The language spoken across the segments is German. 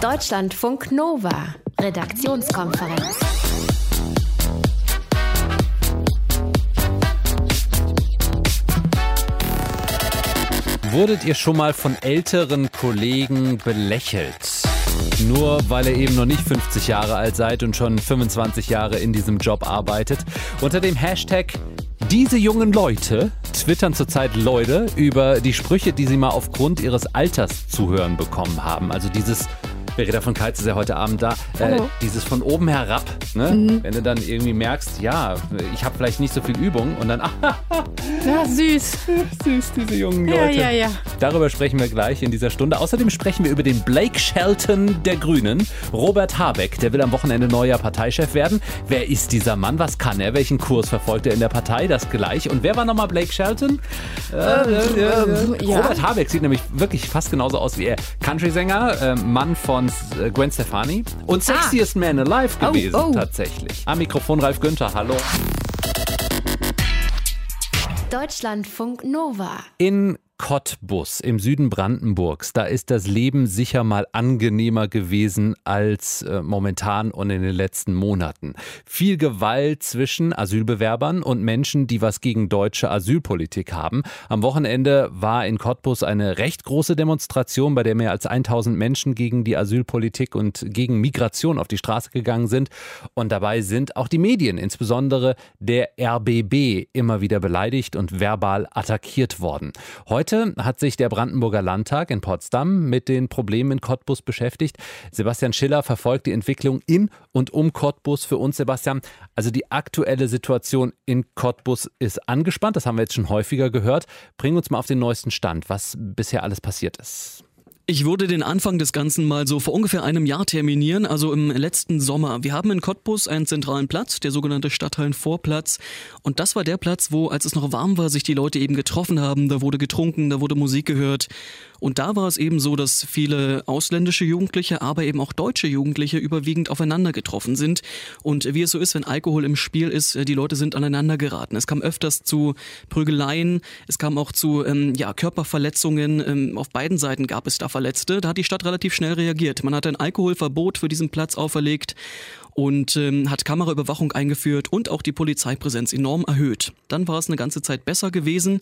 Deutschlandfunk Nova, Redaktionskonferenz. Wurdet ihr schon mal von älteren Kollegen belächelt? Nur weil ihr eben noch nicht 50 Jahre alt seid und schon 25 Jahre in diesem Job arbeitet. Unter dem Hashtag diese jungen Leute twittern zurzeit Leute über die Sprüche, die sie mal aufgrund ihres Alters zu hören bekommen haben. Also dieses Verena von Kaltz ist ja heute Abend da. Äh, dieses von oben herab, ne? Mhm. wenn du dann irgendwie merkst, ja, ich habe vielleicht nicht so viel Übung und dann, ach, Ja, süß. süß, diese jungen Ja, Leute. ja, ja. Darüber sprechen wir gleich in dieser Stunde. Außerdem sprechen wir über den Blake Shelton der Grünen. Robert Habeck, der will am Wochenende neuer Parteichef werden. Wer ist dieser Mann? Was kann er? Welchen Kurs verfolgt er in der Partei? Das gleich. Und wer war nochmal Blake Shelton? Äh, äh, äh, ähm, ja. Robert Habeck sieht nämlich wirklich fast genauso aus wie er. Country-Sänger, äh, Mann von äh, Gwen Stefani und Sexiest Man Alive Oh, gewesen oh. tatsächlich. Am Mikrofon Ralf Günther, hallo. Deutschlandfunk Nova. In Cottbus im Süden Brandenburgs, da ist das Leben sicher mal angenehmer gewesen als äh, momentan und in den letzten Monaten. Viel Gewalt zwischen Asylbewerbern und Menschen, die was gegen deutsche Asylpolitik haben. Am Wochenende war in Cottbus eine recht große Demonstration, bei der mehr als 1000 Menschen gegen die Asylpolitik und gegen Migration auf die Straße gegangen sind. Und dabei sind auch die Medien, insbesondere der RBB, immer wieder beleidigt und verbal attackiert worden. Heute hat sich der Brandenburger Landtag in Potsdam mit den Problemen in Cottbus beschäftigt. Sebastian Schiller verfolgt die Entwicklung in und um Cottbus für uns. Sebastian, also die aktuelle Situation in Cottbus ist angespannt. Das haben wir jetzt schon häufiger gehört. Bring uns mal auf den neuesten Stand, was bisher alles passiert ist. Ich würde den Anfang des Ganzen mal so vor ungefähr einem Jahr terminieren, also im letzten Sommer. Wir haben in Cottbus einen zentralen Platz, der sogenannte Stadthallenvorplatz. Und das war der Platz, wo, als es noch warm war, sich die Leute eben getroffen haben. Da wurde getrunken, da wurde Musik gehört. Und da war es eben so, dass viele ausländische Jugendliche, aber eben auch deutsche Jugendliche überwiegend aufeinander getroffen sind. Und wie es so ist, wenn Alkohol im Spiel ist, die Leute sind aneinander geraten. Es kam öfters zu Prügeleien, es kam auch zu ähm, ja, Körperverletzungen. Ähm, auf beiden Seiten gab es da Verletzte. Da hat die Stadt relativ schnell reagiert. Man hat ein Alkoholverbot für diesen Platz auferlegt und ähm, hat Kameraüberwachung eingeführt und auch die Polizeipräsenz enorm erhöht. Dann war es eine ganze Zeit besser gewesen.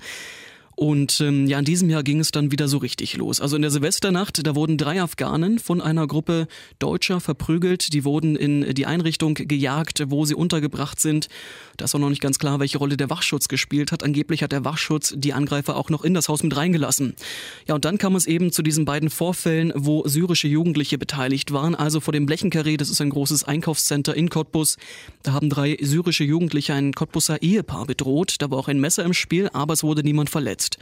Und ähm, ja, in diesem Jahr ging es dann wieder so richtig los. Also in der Silvesternacht, da wurden drei Afghanen von einer Gruppe Deutscher verprügelt. Die wurden in die Einrichtung gejagt, wo sie untergebracht sind. Da ist auch noch nicht ganz klar, welche Rolle der Wachschutz gespielt hat. Angeblich hat der Wachschutz die Angreifer auch noch in das Haus mit reingelassen. Ja, und dann kam es eben zu diesen beiden Vorfällen, wo syrische Jugendliche beteiligt waren. Also vor dem Blechenkarree, das ist ein großes Einkaufscenter in Cottbus. Da haben drei syrische Jugendliche ein Cottbuser Ehepaar bedroht. Da war auch ein Messer im Spiel, aber es wurde niemand verletzt.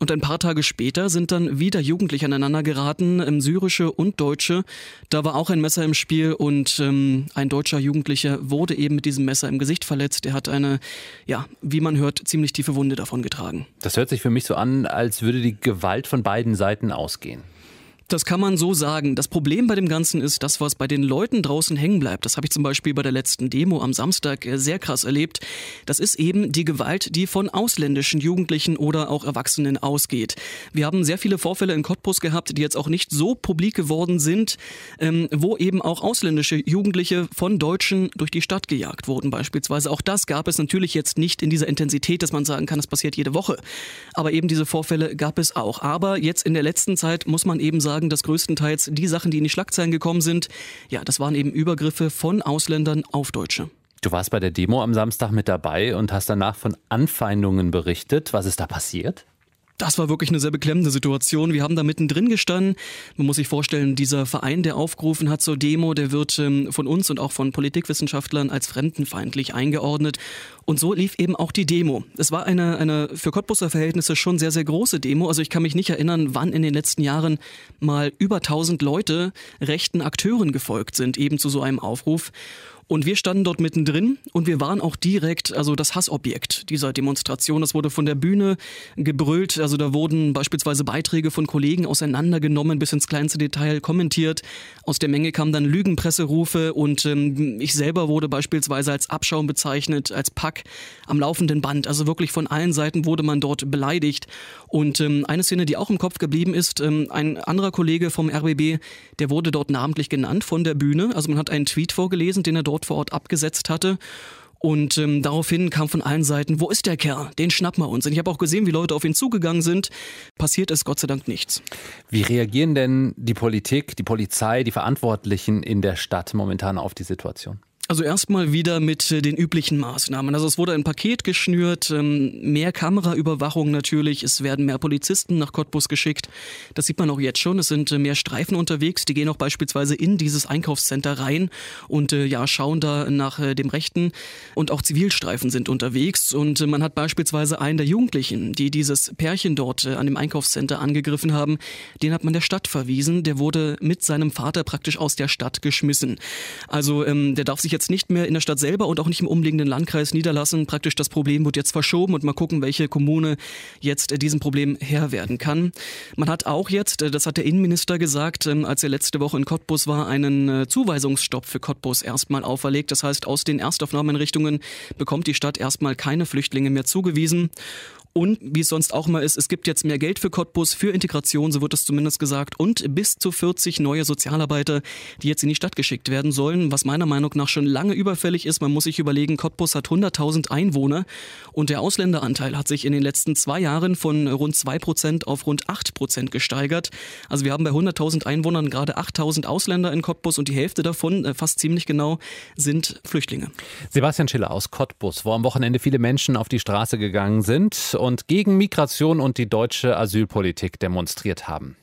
Und ein paar Tage später sind dann wieder Jugendliche aneinander geraten, ähm, syrische und deutsche. Da war auch ein Messer im Spiel und ähm, ein deutscher Jugendlicher wurde eben mit diesem Messer im Gesicht verletzt. Er hat eine, ja, wie man hört, ziemlich tiefe Wunde davon getragen. Das hört sich für mich so an, als würde die Gewalt von beiden Seiten ausgehen. Das kann man so sagen. Das Problem bei dem Ganzen ist, das, was bei den Leuten draußen hängen bleibt, das habe ich zum Beispiel bei der letzten Demo am Samstag äh, sehr krass erlebt, das ist eben die Gewalt, die von ausländischen Jugendlichen oder auch Erwachsenen ausgeht. Wir haben sehr viele Vorfälle in Cottbus gehabt, die jetzt auch nicht so publik geworden sind, ähm, wo eben auch ausländische Jugendliche von Deutschen durch die Stadt gejagt wurden beispielsweise. Auch das gab es natürlich jetzt nicht in dieser Intensität, dass man sagen kann, es passiert jede Woche. Aber eben diese Vorfälle gab es auch. Aber jetzt in der letzten Zeit muss man eben sagen, dass größtenteils die Sachen, die in die Schlagzeilen gekommen sind, ja, das waren eben Übergriffe von Ausländern auf Deutsche. Du warst bei der Demo am Samstag mit dabei und hast danach von Anfeindungen berichtet. Was ist da passiert? Das war wirklich eine sehr beklemmende Situation. Wir haben da mittendrin gestanden. Man muss sich vorstellen, dieser Verein, der aufgerufen hat zur Demo, der wird ähm, von uns und auch von Politikwissenschaftlern als fremdenfeindlich eingeordnet. Und so lief eben auch die Demo. Es war eine, eine für Cottbuser Verhältnisse schon sehr, sehr große Demo. Also ich kann mich nicht erinnern, wann in den letzten Jahren mal über 1000 Leute rechten Akteuren gefolgt sind, eben zu so einem Aufruf. Und wir standen dort mittendrin und wir waren auch direkt, also das Hassobjekt dieser Demonstration. Das wurde von der Bühne gebrüllt. Also da wurden beispielsweise Beiträge von Kollegen auseinandergenommen, bis ins kleinste Detail kommentiert. Aus der Menge kamen dann Lügenpresserufe und ähm, ich selber wurde beispielsweise als Abschaum bezeichnet, als Pack am laufenden Band. Also wirklich von allen Seiten wurde man dort beleidigt. Und ähm, eine Szene, die auch im Kopf geblieben ist, ähm, ein anderer Kollege vom RBB, der wurde dort namentlich genannt von der Bühne. Also man hat einen Tweet vorgelesen, den er dort vor Ort abgesetzt hatte. Und ähm, daraufhin kam von allen Seiten, wo ist der Kerl? Den schnappen wir uns. Und ich habe auch gesehen, wie Leute auf ihn zugegangen sind. Passiert ist Gott sei Dank nichts. Wie reagieren denn die Politik, die Polizei, die Verantwortlichen in der Stadt momentan auf die Situation? Also erstmal wieder mit äh, den üblichen Maßnahmen. Also es wurde ein Paket geschnürt, ähm, mehr Kameraüberwachung natürlich, es werden mehr Polizisten nach Cottbus geschickt. Das sieht man auch jetzt schon. Es sind äh, mehr Streifen unterwegs, die gehen auch beispielsweise in dieses Einkaufscenter rein und äh, ja, schauen da nach dem Rechten. Und auch Zivilstreifen sind unterwegs. Und man hat beispielsweise einen der Jugendlichen, die dieses Pärchen dort an dem Einkaufscenter angegriffen haben, den hat man der Stadt verwiesen. Der wurde mit seinem Vater praktisch aus der Stadt geschmissen. Also ähm, der darf sich jetzt jetzt nicht mehr in der Stadt selber und auch nicht im umliegenden Landkreis niederlassen. Praktisch das Problem wird jetzt verschoben und mal gucken, welche Kommune jetzt diesem Problem Herr werden kann. Man hat auch jetzt, äh, das hat der Innenminister gesagt, ähm, als er letzte Woche in Cottbus war, einen äh, Zuweisungsstopp für Cottbus erstmal auferlegt. Das heißt, aus den Erstaufnahmeinrichtungen bekommt die Stadt erstmal keine Flüchtlinge mehr zugewiesen. Und wie es sonst auch immer ist, es gibt jetzt mehr Geld für Cottbus, für Integration, so wird es zumindest gesagt, und bis zu 40 neue Sozialarbeiter, die jetzt in die Stadt geschickt werden sollen, was meiner Meinung nach schon lange überfällig ist. Man muss sich überlegen, Cottbus hat 100.000 Einwohner und der Ausländeranteil hat sich in den letzten zwei Jahren von rund 2% auf rund 8% gesteigert. Also wir haben bei 100.000 Einwohnern gerade 8.000 Ausländer in Cottbus und die Hälfte davon, äh, fast ziemlich genau, sind Flüchtlinge. Sebastian Schiller aus Cottbus, wo am Wochenende viele Menschen auf die Straße gegangen sind und gegen Migration und die deutsche Asylpolitik demonstriert haben.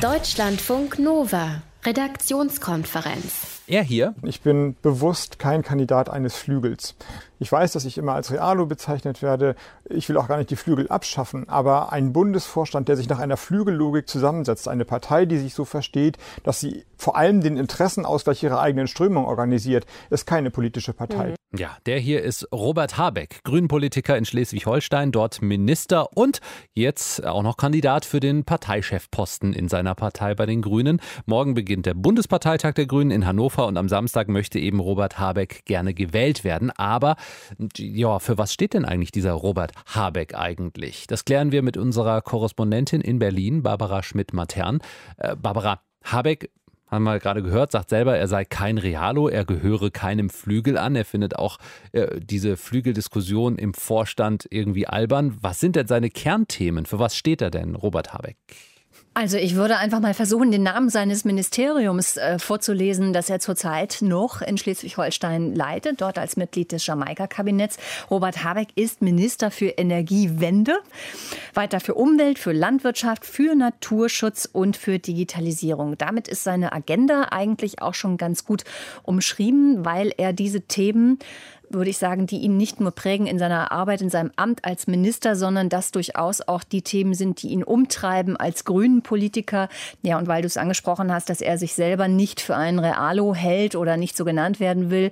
Deutschlandfunk Nova, Redaktionskonferenz. Er hier? Ich bin bewusst kein Kandidat eines Flügels. Ich weiß, dass ich immer als Realo bezeichnet werde. Ich will auch gar nicht die Flügel abschaffen. Aber ein Bundesvorstand, der sich nach einer Flügellogik zusammensetzt, eine Partei, die sich so versteht, dass sie vor allem den Interessenausgleich ihrer eigenen Strömung organisiert, ist keine politische Partei. Mhm. Ja, der hier ist Robert Habeck, Grünpolitiker in Schleswig-Holstein, dort Minister und jetzt auch noch Kandidat für den Parteichefposten in seiner Partei bei den Grünen. Morgen beginnt der Bundesparteitag der Grünen in Hannover und am Samstag möchte eben Robert Habeck gerne gewählt werden. Aber ja, für was steht denn eigentlich dieser Robert Habeck eigentlich? Das klären wir mit unserer Korrespondentin in Berlin, Barbara Schmidt-Matern. Äh, Barbara, Habeck haben wir gerade gehört, sagt selber, er sei kein Realo, er gehöre keinem Flügel an. Er findet auch äh, diese Flügeldiskussion im Vorstand irgendwie albern. Was sind denn seine Kernthemen? Für was steht er denn, Robert Habeck? Also ich würde einfach mal versuchen, den Namen seines Ministeriums äh, vorzulesen, das er zurzeit noch in Schleswig-Holstein leitet, dort als Mitglied des Jamaika-Kabinetts. Robert Habeck ist Minister für Energiewende, weiter für Umwelt, für Landwirtschaft, für Naturschutz und für Digitalisierung. Damit ist seine Agenda eigentlich auch schon ganz gut umschrieben, weil er diese Themen würde ich sagen, die ihn nicht nur prägen in seiner Arbeit, in seinem Amt als Minister, sondern dass durchaus auch die Themen sind, die ihn umtreiben als grünen Politiker. Ja, und weil du es angesprochen hast, dass er sich selber nicht für einen Realo hält oder nicht so genannt werden will,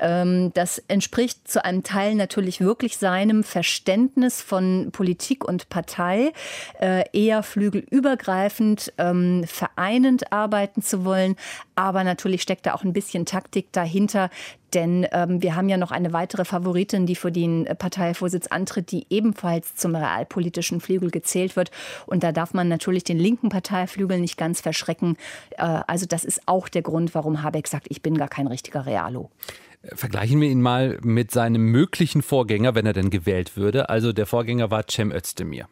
ähm, das entspricht zu einem Teil natürlich wirklich seinem Verständnis von Politik und Partei, äh, eher flügelübergreifend, ähm, vereinend arbeiten zu wollen. Aber natürlich steckt da auch ein bisschen Taktik dahinter, denn ähm, wir haben ja noch eine weitere Favoritin, die für den Parteivorsitz antritt, die ebenfalls zum realpolitischen Flügel gezählt wird. Und da darf man natürlich den linken Parteiflügel nicht ganz verschrecken. Äh, also das ist auch der Grund, warum Habeck sagt, ich bin gar kein richtiger Realo. Vergleichen wir ihn mal mit seinem möglichen Vorgänger, wenn er denn gewählt würde. Also der Vorgänger war Cem Özdemir.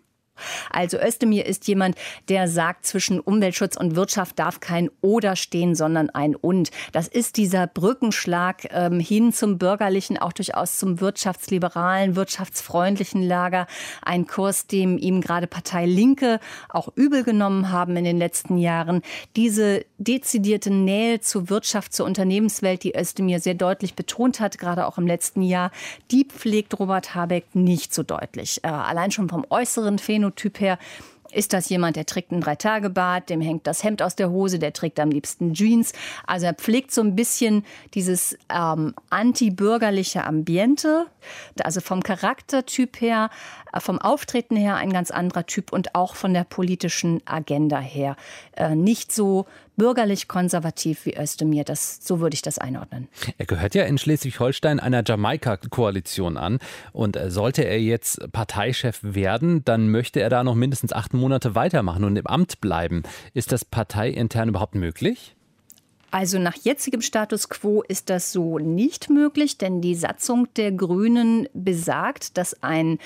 Also Özdemir ist jemand, der sagt, zwischen Umweltschutz und Wirtschaft darf kein Oder stehen, sondern ein Und. Das ist dieser Brückenschlag ähm, hin zum bürgerlichen, auch durchaus zum wirtschaftsliberalen, wirtschaftsfreundlichen Lager. Ein Kurs, dem ihm gerade Partei Linke auch übel genommen haben in den letzten Jahren. Diese dezidierte Nähe zur Wirtschaft, zur Unternehmenswelt, die Özdemir sehr deutlich betont hat, gerade auch im letzten Jahr, die pflegt Robert Habeck nicht so deutlich. Äh, allein schon vom äußeren Phänotyp Phänotyp her Ist das jemand, der trägt ein Dreitagebad, dem hängt das Hemd aus der Hose, der trägt am liebsten Jeans. Also er pflegt so ein bisschen dieses ähm, anti-bürgerliche Ambiente. Also vom Charaktertyp her, äh, vom Auftreten her ein ganz anderer Typ und auch von der politischen Agenda her. Äh, nicht so bürgerlich-konservativ wie Özdemir. Das, so würde ich das einordnen. Er gehört ja in Schleswig-Holstein einer Jamaika-Koalition an. Und äh, sollte er jetzt Parteichef werden, dann möchte er da noch mindestens acht Monate weitermachen und im Amt bleiben. Ist das parteiintern überhaupt möglich? Also nach jetzigem Status quo ist das so nicht möglich, denn die Satzung der Grünen besagt, dass ein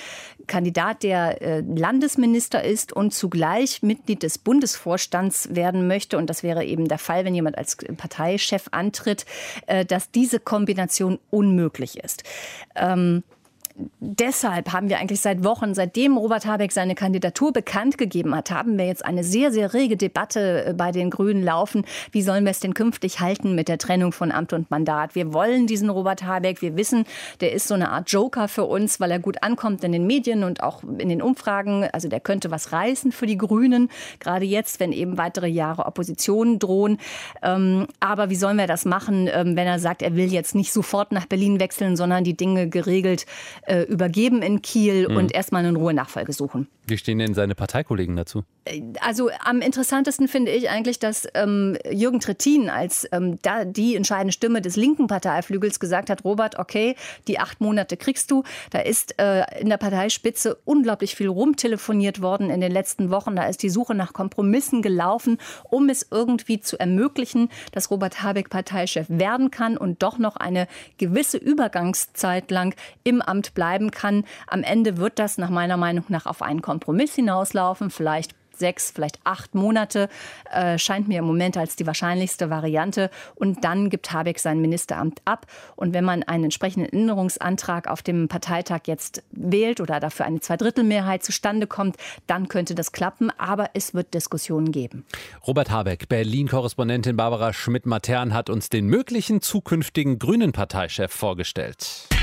Kandidat, der äh, Landesminister ist und zugleich Mitglied des Bundesvorstands werden möchte, und das wäre eben der Fall, wenn jemand als Parteichef antritt, äh, dass diese Kombination unmöglich ist. Ähm, deshalb haben wir eigentlich seit Wochen, seitdem Robert Habeck seine Kandidatur bekannt gegeben hat, haben wir jetzt eine sehr, sehr rege Debatte äh, bei den Grünen laufen. Wie sollen wir es denn künftig halten mit der Trennung von Amt und Mandat? Wir wollen diesen Robert Habeck. Wir wissen, der ist so eine Art Joker für uns, weil er gut ankommt in den Medien und auch in den Umfragen. Also der könnte was reißen für die Grünen, gerade jetzt, wenn eben weitere Jahre Opposition drohen. Ähm, aber wie sollen wir das machen, ähm, wenn er sagt, er will jetzt nicht sofort nach Berlin wechseln, sondern die Dinge geregelt äh, übergeben in Kiel mhm. und erstmal in Ruhe Nachfolge suchen. Wie stehen denn seine Parteikollegen dazu? Also am interessantesten finde ich eigentlich, dass ähm, Jürgen Trittin als ähm, da die entscheidende Stimme des linken Parteiflügels gesagt hat, Robert, okay, die acht Monate kriegst du. Da ist äh, in der Parteispitze unglaublich viel rumtelefoniert worden in den letzten Wochen. Da ist die Suche nach Kompromissen gelaufen, um es irgendwie zu ermöglichen, dass Robert Habeck Parteichef werden kann und doch noch eine gewisse Übergangszeit lang im Amt bleiben kann. Am Ende wird das nach meiner Meinung nach auf einen Kompromiss hinauslaufen, vielleicht sechs, vielleicht acht Monate, äh, scheint mir im Moment als die wahrscheinlichste Variante. Und dann gibt Habeck sein Ministeramt ab. Und wenn man einen entsprechenden Änderungsantrag auf dem Parteitag jetzt wählt oder dafür eine Zweidrittelmehrheit zustande kommt, dann könnte das klappen. Aber es wird Diskussionen geben. Robert Habeck, Berlin-Korrespondentin Barbara Schmidt-Matern hat uns den möglichen zukünftigen Grünen Parteichef vorgestellt.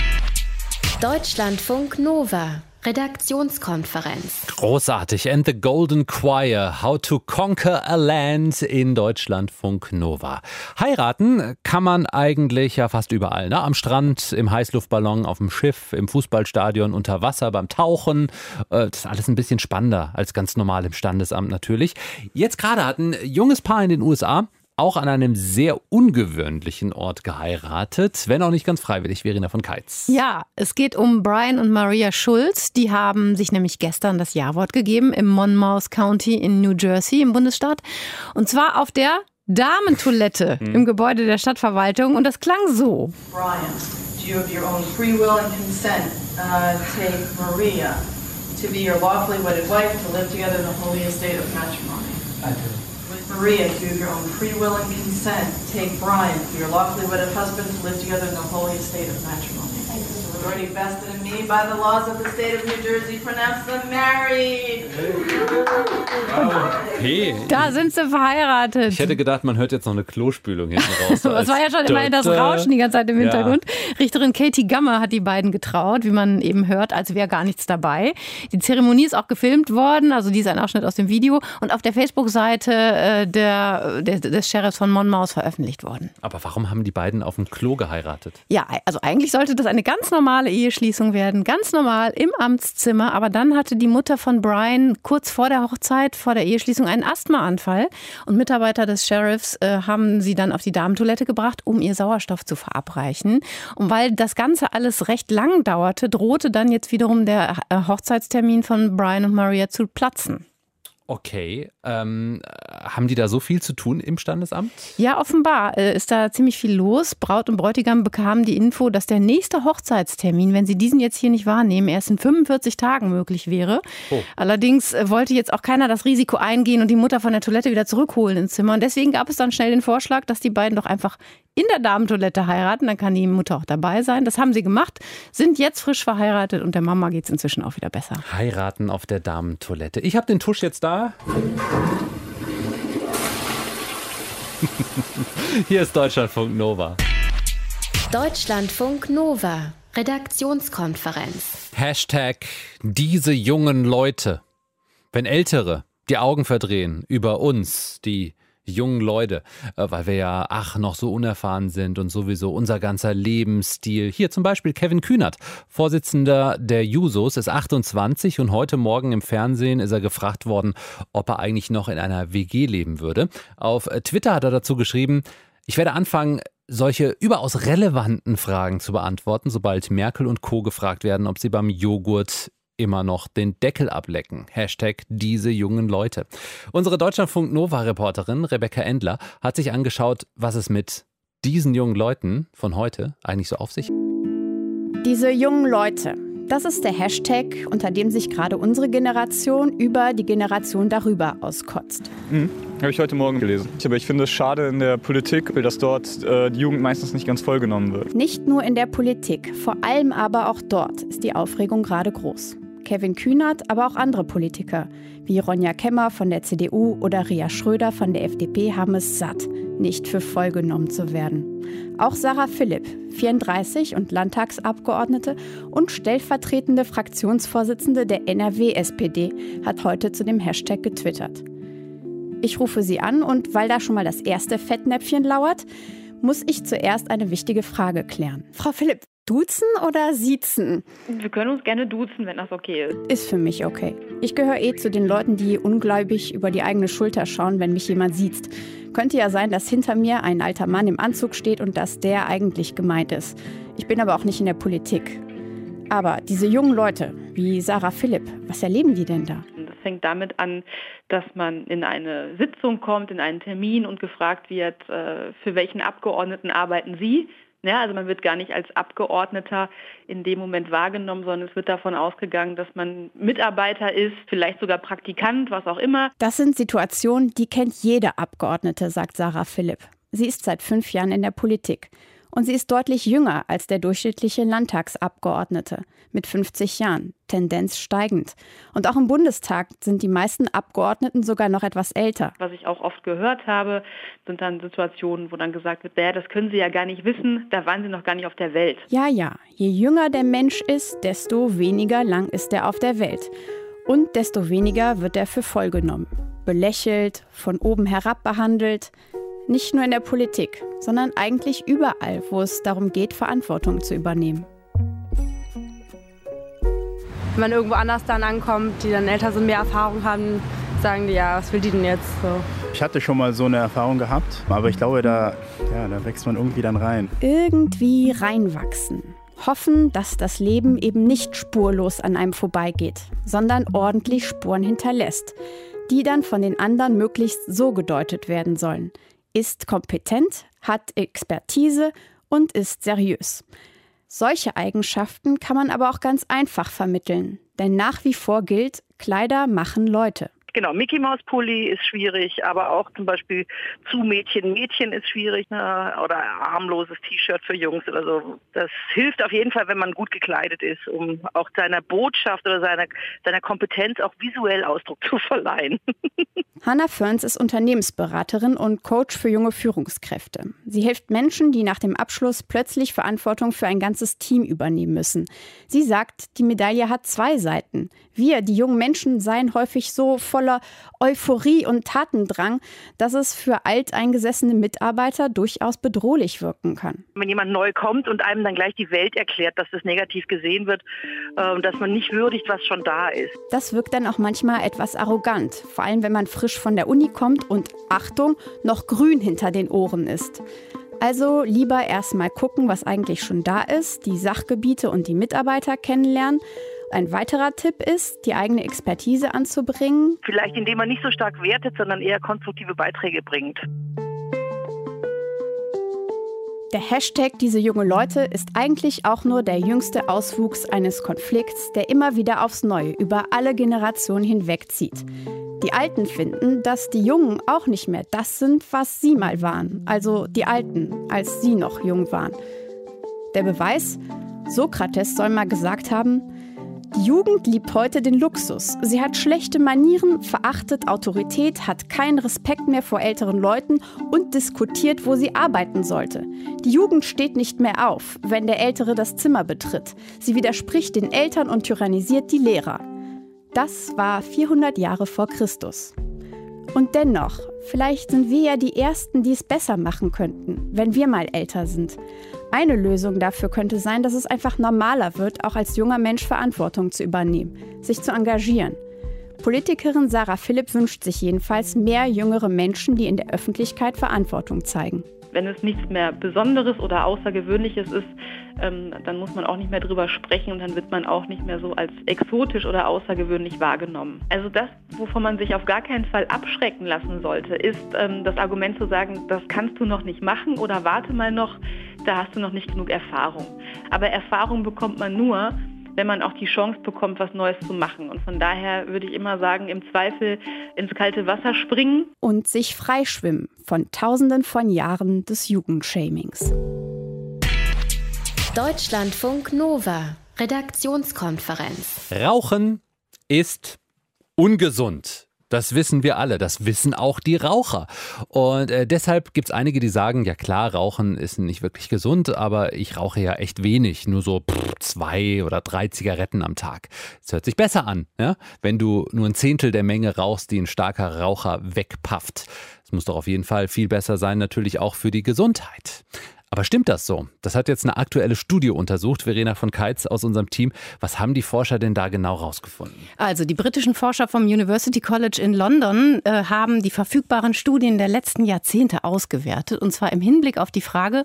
Deutschlandfunk Nova Redaktionskonferenz. Großartig. And the Golden Choir. How to Conquer a Land in Deutschlandfunk Nova. Heiraten kann man eigentlich ja fast überall. Ne? Am Strand, im Heißluftballon, auf dem Schiff, im Fußballstadion, unter Wasser, beim Tauchen. Äh, das ist alles ein bisschen spannender als ganz normal im Standesamt natürlich. Jetzt gerade hat ein junges Paar in den USA auch an einem sehr ungewöhnlichen Ort geheiratet, wenn auch nicht ganz freiwillig, Verena von Keitz. Ja, es geht um Brian und Maria Schulz. Die haben sich nämlich gestern das Ja-Wort gegeben im Monmouth County in New Jersey im Bundesstaat. Und zwar auf der Damentoilette hm. im Gebäude der Stadtverwaltung. Und das klang so. Brian, do you of your own free will and consent uh, take Maria to be your lawfully wedded wife to live together in the holy estate of matrimony? I do. Maria, through your own free will and consent, take Brian, your lawfully wedded husband, to live together in the holy estate of matrimony. The authority vested in me by the laws of the state of New Jersey pronounce them married. Hey. Da sind sie verheiratet. Ich hätte gedacht, man hört jetzt noch eine Klospülung hinten raus. das war ja schon immer das Rauschen die ganze Zeit im Hintergrund. Ja. Richterin Katie Gammer hat die beiden getraut, wie man eben hört, als wäre gar nichts dabei. Die Zeremonie ist auch gefilmt worden, also die ist ein Ausschnitt aus dem Video und auf der Facebook-Seite äh, der, der, des Sheriffs von Monmouth veröffentlicht worden. Aber warum haben die beiden auf dem Klo geheiratet? Ja, also eigentlich sollte das eine ganz normale Eheschließung werden, ganz normal im Amtszimmer. Aber dann hatte die Mutter von Brian kurz vor der Hochzeit, vor der Eheschließung einen Asthmaanfall und Mitarbeiter des Sheriffs äh, haben sie dann auf die Damentoilette gebracht, um ihr Sauerstoff zu verabreichen. Und weil das Ganze alles recht lang dauerte, drohte dann jetzt wiederum der äh, Hochzeitstermin von Brian und Maria zu platzen. Okay. Ähm, haben die da so viel zu tun im Standesamt? Ja, offenbar äh, ist da ziemlich viel los. Braut und Bräutigam bekamen die Info, dass der nächste Hochzeitstermin, wenn sie diesen jetzt hier nicht wahrnehmen, erst in 45 Tagen möglich wäre. Oh. Allerdings äh, wollte jetzt auch keiner das Risiko eingehen und die Mutter von der Toilette wieder zurückholen ins Zimmer. Und deswegen gab es dann schnell den Vorschlag, dass die beiden doch einfach in der Damentoilette heiraten. Dann kann die Mutter auch dabei sein. Das haben sie gemacht, sind jetzt frisch verheiratet und der Mama geht es inzwischen auch wieder besser. Heiraten auf der Damentoilette. Ich habe den Tusch jetzt da. Hier ist Deutschlandfunk Nova. Deutschlandfunk Nova. Redaktionskonferenz. Hashtag diese jungen Leute. Wenn Ältere die Augen verdrehen über uns, die jungen Leute, äh, weil wir ja, ach, noch so unerfahren sind und sowieso unser ganzer Lebensstil. Hier zum Beispiel Kevin Kühnert, Vorsitzender der Jusos, ist 28 und heute Morgen im Fernsehen ist er gefragt worden, ob er eigentlich noch in einer WG leben würde. Auf Twitter hat er dazu geschrieben, ich werde anfangen, solche überaus relevanten Fragen zu beantworten, sobald Merkel und Co. gefragt werden, ob sie beim Joghurt immer noch den Deckel ablecken. Hashtag diese jungen Leute. Unsere Deutschlandfunk Nova-Reporterin Rebecca Endler hat sich angeschaut, was es mit diesen jungen Leuten von heute eigentlich so auf sich. Diese jungen Leute. Das ist der Hashtag, unter dem sich gerade unsere Generation über die Generation darüber auskotzt. Mhm. Habe ich heute Morgen gelesen. Aber ich finde es schade in der Politik, dass dort äh, die Jugend meistens nicht ganz vollgenommen wird. Nicht nur in der Politik, vor allem aber auch dort ist die Aufregung gerade groß. Kevin Kühnert, aber auch andere Politiker, wie Ronja Kemmer von der CDU oder Ria Schröder von der FDP, haben es satt, nicht für voll genommen zu werden. Auch Sarah Philipp, 34 und Landtagsabgeordnete und stellvertretende Fraktionsvorsitzende der NRW-SPD, hat heute zu dem Hashtag getwittert. Ich rufe sie an und weil da schon mal das erste Fettnäpfchen lauert, muss ich zuerst eine wichtige Frage klären. Frau Philipp, Duzen oder siezen? Wir können uns gerne duzen, wenn das okay ist. Ist für mich okay. Ich gehöre eh zu den Leuten, die ungläubig über die eigene Schulter schauen, wenn mich jemand sieht. Könnte ja sein, dass hinter mir ein alter Mann im Anzug steht und dass der eigentlich gemeint ist. Ich bin aber auch nicht in der Politik. Aber diese jungen Leute, wie Sarah Philipp, was erleben die denn da? Das fängt damit an, dass man in eine Sitzung kommt, in einen Termin und gefragt wird, äh, für welchen Abgeordneten arbeiten Sie? Ja, also man wird gar nicht als Abgeordneter in dem Moment wahrgenommen, sondern es wird davon ausgegangen, dass man Mitarbeiter ist, vielleicht sogar Praktikant, was auch immer. Das sind Situationen, die kennt jede Abgeordnete, sagt Sarah Philipp. Sie ist seit fünf Jahren in der Politik. Und sie ist deutlich jünger als der durchschnittliche Landtagsabgeordnete mit 50 Jahren, Tendenz steigend. Und auch im Bundestag sind die meisten Abgeordneten sogar noch etwas älter. Was ich auch oft gehört habe, sind dann Situationen, wo dann gesagt wird, naja, das können Sie ja gar nicht wissen, da waren Sie noch gar nicht auf der Welt. Ja, ja, je jünger der Mensch ist, desto weniger lang ist er auf der Welt. Und desto weniger wird er für voll genommen. Belächelt, von oben herab behandelt, nicht nur in der Politik, sondern eigentlich überall, wo es darum geht, Verantwortung zu übernehmen. Wenn man irgendwo anders dann ankommt, die dann älter sind, mehr Erfahrung haben, sagen die, ja, was will die denn jetzt so? Ich hatte schon mal so eine Erfahrung gehabt, aber ich glaube, da, ja, da wächst man irgendwie dann rein. Irgendwie reinwachsen. Hoffen, dass das Leben eben nicht spurlos an einem vorbeigeht, sondern ordentlich Spuren hinterlässt, die dann von den anderen möglichst so gedeutet werden sollen ist kompetent, hat Expertise und ist seriös. Solche Eigenschaften kann man aber auch ganz einfach vermitteln, denn nach wie vor gilt, Kleider machen Leute. Genau, Mickey Maus Pulli ist schwierig, aber auch zum Beispiel zu Mädchen Mädchen ist schwierig ne? oder armloses T-Shirt für Jungs oder so. Das hilft auf jeden Fall, wenn man gut gekleidet ist, um auch seiner Botschaft oder seiner, seiner Kompetenz auch visuell Ausdruck zu verleihen. Hannah Ferns ist Unternehmensberaterin und Coach für junge Führungskräfte. Sie hilft Menschen, die nach dem Abschluss plötzlich Verantwortung für ein ganzes Team übernehmen müssen. Sie sagt, die Medaille hat zwei Seiten. Wir, die jungen Menschen, seien häufig so voller Euphorie und Tatendrang, dass es für alteingesessene Mitarbeiter durchaus bedrohlich wirken kann. Wenn jemand neu kommt und einem dann gleich die Welt erklärt, dass das negativ gesehen wird, äh, dass man nicht würdigt, was schon da ist. Das wirkt dann auch manchmal etwas arrogant, vor allem wenn man frisch von der Uni kommt und Achtung, noch grün hinter den Ohren ist. Also lieber erstmal gucken, was eigentlich schon da ist, die Sachgebiete und die Mitarbeiter kennenlernen ein weiterer Tipp ist, die eigene Expertise anzubringen. Vielleicht indem man nicht so stark wertet, sondern eher konstruktive Beiträge bringt. Der Hashtag diese junge Leute ist eigentlich auch nur der jüngste Auswuchs eines Konflikts, der immer wieder aufs Neue über alle Generationen hinwegzieht. Die Alten finden, dass die Jungen auch nicht mehr das sind, was sie mal waren, also die Alten, als sie noch jung waren. Der Beweis? Sokrates soll mal gesagt haben, die Jugend liebt heute den Luxus. Sie hat schlechte Manieren, verachtet Autorität, hat keinen Respekt mehr vor älteren Leuten und diskutiert, wo sie arbeiten sollte. Die Jugend steht nicht mehr auf, wenn der Ältere das Zimmer betritt. Sie widerspricht den Eltern und tyrannisiert die Lehrer. Das war 400 Jahre vor Christus. Und dennoch, vielleicht sind wir ja die Ersten, die es besser machen könnten, wenn wir mal älter sind. Eine Lösung dafür könnte sein, dass es einfach normaler wird, auch als junger Mensch Verantwortung zu übernehmen, sich zu engagieren. Politikerin Sarah Philipp wünscht sich jedenfalls mehr jüngere Menschen, die in der Öffentlichkeit Verantwortung zeigen. Wenn es nichts mehr Besonderes oder Außergewöhnliches ist, ähm, dann muss man auch nicht mehr drüber sprechen und dann wird man auch nicht mehr so als exotisch oder außergewöhnlich wahrgenommen. Also das, wovon man sich auf gar keinen Fall abschrecken lassen sollte, ist ähm, das Argument zu sagen, das kannst du noch nicht machen oder warte mal noch, da hast du noch nicht genug Erfahrung. Aber Erfahrung bekommt man nur, wenn man auch die Chance bekommt, was Neues zu machen. Und von daher würde ich immer sagen, im Zweifel ins kalte Wasser springen. Und sich freischwimmen von Tausenden von Jahren des Jugendshamings. Deutschlandfunk Nova, Redaktionskonferenz. Rauchen ist ungesund. Das wissen wir alle, das wissen auch die Raucher. Und äh, deshalb gibt es einige, die sagen, ja klar, Rauchen ist nicht wirklich gesund, aber ich rauche ja echt wenig, nur so pff, zwei oder drei Zigaretten am Tag. Das hört sich besser an, ja? wenn du nur ein Zehntel der Menge rauchst, die ein starker Raucher wegpafft. Das muss doch auf jeden Fall viel besser sein, natürlich auch für die Gesundheit. Aber stimmt das so? Das hat jetzt eine aktuelle Studie untersucht. Verena von Keitz aus unserem Team. Was haben die Forscher denn da genau rausgefunden? Also die britischen Forscher vom University College in London äh, haben die verfügbaren Studien der letzten Jahrzehnte ausgewertet. Und zwar im Hinblick auf die Frage,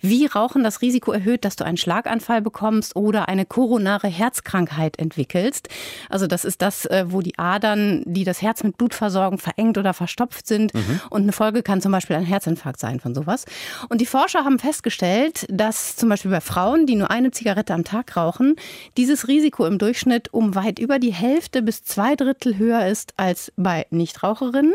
wie Rauchen das Risiko erhöht, dass du einen Schlaganfall bekommst oder eine koronare Herzkrankheit entwickelst. Also das ist das, äh, wo die Adern, die das Herz mit Blut versorgen, verengt oder verstopft sind. Mhm. Und eine Folge kann zum Beispiel ein Herzinfarkt sein von sowas. Und die Forscher haben festgestellt, dass zum Beispiel bei Frauen, die nur eine Zigarette am Tag rauchen, dieses Risiko im Durchschnitt um weit über die Hälfte bis zwei Drittel höher ist als bei Nichtraucherinnen.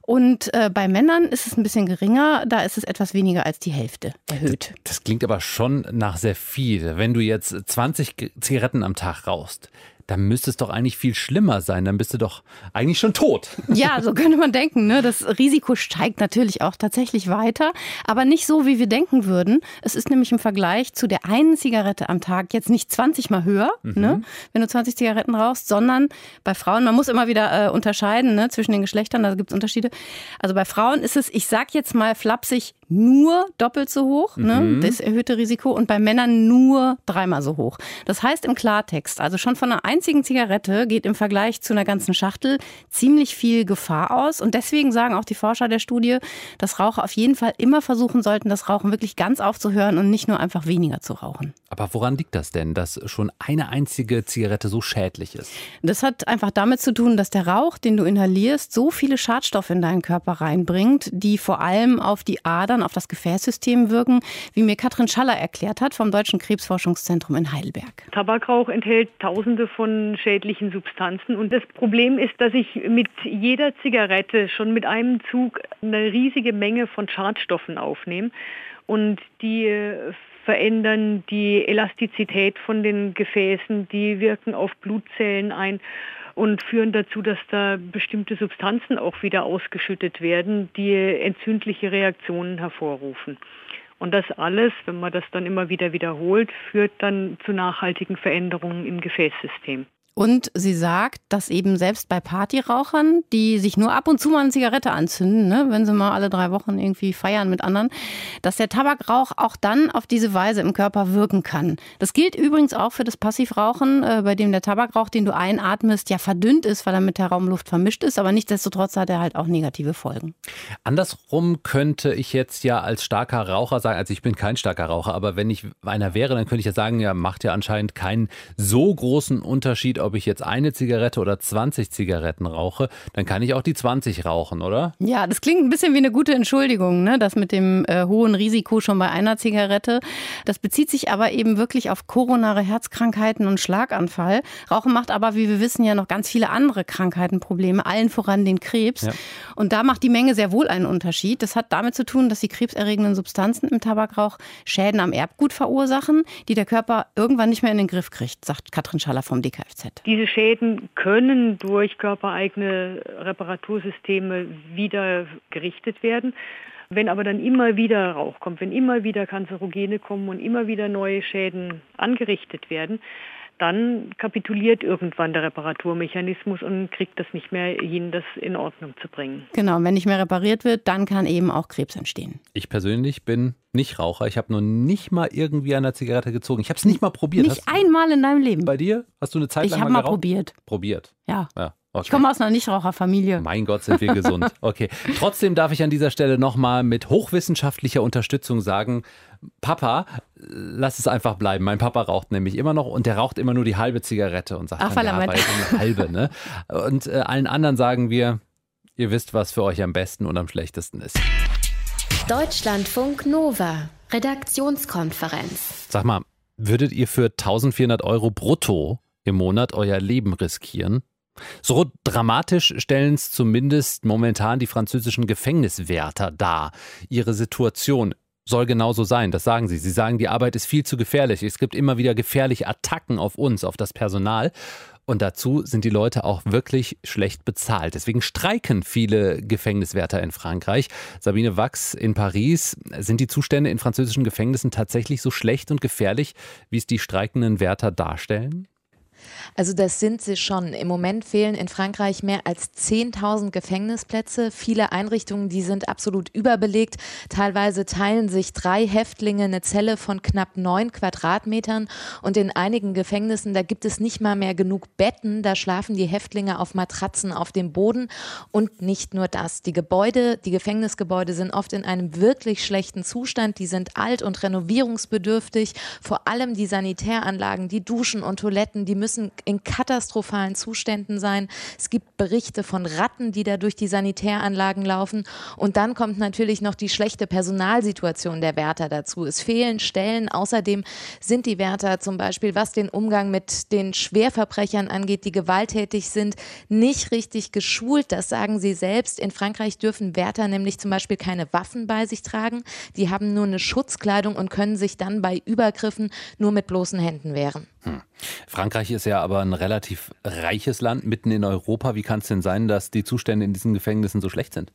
Und äh, bei Männern ist es ein bisschen geringer, da ist es etwas weniger als die Hälfte erhöht. Das, das klingt aber schon nach sehr viel. Wenn du jetzt 20 Zigaretten am Tag rauchst, dann müsste es doch eigentlich viel schlimmer sein. Dann bist du doch eigentlich schon tot. Ja, so könnte man denken. Ne? Das Risiko steigt natürlich auch tatsächlich weiter, aber nicht so, wie wir denken würden. Es ist nämlich im Vergleich zu der einen Zigarette am Tag jetzt nicht 20 mal höher, mhm. ne? wenn du 20 Zigaretten rauchst, sondern bei Frauen, man muss immer wieder äh, unterscheiden ne? zwischen den Geschlechtern, da gibt es Unterschiede. Also bei Frauen ist es, ich sag jetzt mal flapsig, nur doppelt so hoch, ne? mhm. ne? das erhöhte Risiko, und bei Männern nur dreimal so hoch. Das heißt im Klartext, also schon von einer einzigen Zigarette geht im Vergleich zu einer ganzen Schachtel ziemlich viel Gefahr aus. Und deswegen sagen auch die Forscher der Studie, dass Raucher auf jeden Fall immer versuchen sollten, das Rauchen wirklich ganz aufzuhören und nicht nur einfach weniger zu rauchen. Aber woran liegt das denn, dass schon eine einzige Zigarette so schädlich ist? Das hat einfach damit zu tun, dass der Rauch, den du inhalierst, so viele Schadstoffe in deinen Körper reinbringt, die vor allem auf die Adern, auf das Gefäßsystem wirken, wie mir Katrin Schaller erklärt hat vom Deutschen Krebsforschungszentrum in Heidelberg. Tabakrauch enthält tausende von schädlichen Substanzen und das Problem ist, dass ich mit jeder Zigarette schon mit einem Zug eine riesige Menge von Schadstoffen aufnehme und die verändern die Elastizität von den Gefäßen, die wirken auf Blutzellen ein und führen dazu, dass da bestimmte Substanzen auch wieder ausgeschüttet werden, die entzündliche Reaktionen hervorrufen. Und das alles, wenn man das dann immer wieder wiederholt, führt dann zu nachhaltigen Veränderungen im Gefäßsystem. Und sie sagt, dass eben selbst bei Partyrauchern, die sich nur ab und zu mal eine Zigarette anzünden, ne, wenn sie mal alle drei Wochen irgendwie feiern mit anderen, dass der Tabakrauch auch dann auf diese Weise im Körper wirken kann. Das gilt übrigens auch für das Passivrauchen, äh, bei dem der Tabakrauch, den du einatmest, ja verdünnt ist, weil er mit der Raumluft vermischt ist, aber nichtsdestotrotz hat er halt auch negative Folgen. Andersrum könnte ich jetzt ja als starker Raucher sagen, also ich bin kein starker Raucher, aber wenn ich einer wäre, dann könnte ich ja sagen, ja, macht ja anscheinend keinen so großen Unterschied, ob ich jetzt eine Zigarette oder 20 Zigaretten rauche, dann kann ich auch die 20 rauchen, oder? Ja, das klingt ein bisschen wie eine gute Entschuldigung, ne? das mit dem äh, hohen Risiko schon bei einer Zigarette. Das bezieht sich aber eben wirklich auf koronare Herzkrankheiten und Schlaganfall. Rauchen macht aber, wie wir wissen, ja noch ganz viele andere Krankheiten Probleme, allen voran den Krebs. Ja. Und da macht die Menge sehr wohl einen Unterschied. Das hat damit zu tun, dass die krebserregenden Substanzen im Tabakrauch Schäden am Erbgut verursachen, die der Körper irgendwann nicht mehr in den Griff kriegt, sagt Katrin Schaller vom DKFZ. Diese Schäden können durch körpereigene Reparatursysteme wieder gerichtet werden. Wenn aber dann immer wieder Rauch kommt, wenn immer wieder Kanzerogene kommen und immer wieder neue Schäden angerichtet werden, dann kapituliert irgendwann der Reparaturmechanismus und kriegt das nicht mehr hin, das in Ordnung zu bringen. Genau, wenn nicht mehr repariert wird, dann kann eben auch Krebs entstehen. Ich persönlich bin nicht Raucher. Ich habe noch nicht mal irgendwie an der Zigarette gezogen. Ich habe es nicht mal probiert. Nicht Hast einmal in deinem Leben. Bei dir? Hast du eine Zeit ich lang mal Ich habe mal probiert. Probiert? Ja. ja. Okay. Ich komme aus einer Nichtraucherfamilie. Mein Gott, sind wir gesund. Okay. Trotzdem darf ich an dieser Stelle nochmal mit hochwissenschaftlicher Unterstützung sagen, Papa, lass es einfach bleiben. Mein Papa raucht nämlich immer noch und der raucht immer nur die halbe Zigarette und sagt Ach, dann, ja, eine halbe. Ne? Und äh, allen anderen sagen wir, ihr wisst, was für euch am besten und am schlechtesten ist. Deutschlandfunk Nova, Redaktionskonferenz. Sag mal, würdet ihr für 1400 Euro brutto im Monat euer Leben riskieren? So dramatisch stellen es zumindest momentan die französischen Gefängniswärter dar. Ihre Situation soll genauso sein, das sagen sie. Sie sagen, die Arbeit ist viel zu gefährlich. Es gibt immer wieder gefährliche Attacken auf uns, auf das Personal. Und dazu sind die Leute auch wirklich schlecht bezahlt. Deswegen streiken viele Gefängniswärter in Frankreich. Sabine Wachs in Paris. Sind die Zustände in französischen Gefängnissen tatsächlich so schlecht und gefährlich, wie es die streikenden Wärter darstellen? Also das sind sie schon. Im Moment fehlen in Frankreich mehr als 10.000 Gefängnisplätze. Viele Einrichtungen, die sind absolut überbelegt. Teilweise teilen sich drei Häftlinge eine Zelle von knapp neun Quadratmetern. Und in einigen Gefängnissen, da gibt es nicht mal mehr genug Betten. Da schlafen die Häftlinge auf Matratzen auf dem Boden. Und nicht nur das. Die Gebäude, die Gefängnisgebäude sind oft in einem wirklich schlechten Zustand. Die sind alt und renovierungsbedürftig. Vor allem die Sanitäranlagen, die Duschen und Toiletten, die müssen müssen in katastrophalen Zuständen sein. Es gibt Berichte von Ratten, die da durch die Sanitäranlagen laufen. Und dann kommt natürlich noch die schlechte Personalsituation der Wärter dazu. Es fehlen Stellen. Außerdem sind die Wärter zum Beispiel, was den Umgang mit den Schwerverbrechern angeht, die gewalttätig sind, nicht richtig geschult. Das sagen sie selbst. In Frankreich dürfen Wärter nämlich zum Beispiel keine Waffen bei sich tragen. Die haben nur eine Schutzkleidung und können sich dann bei Übergriffen nur mit bloßen Händen wehren. Hm. Frankreich ist ja aber ein relativ reiches Land mitten in Europa. Wie kann es denn sein, dass die Zustände in diesen Gefängnissen so schlecht sind?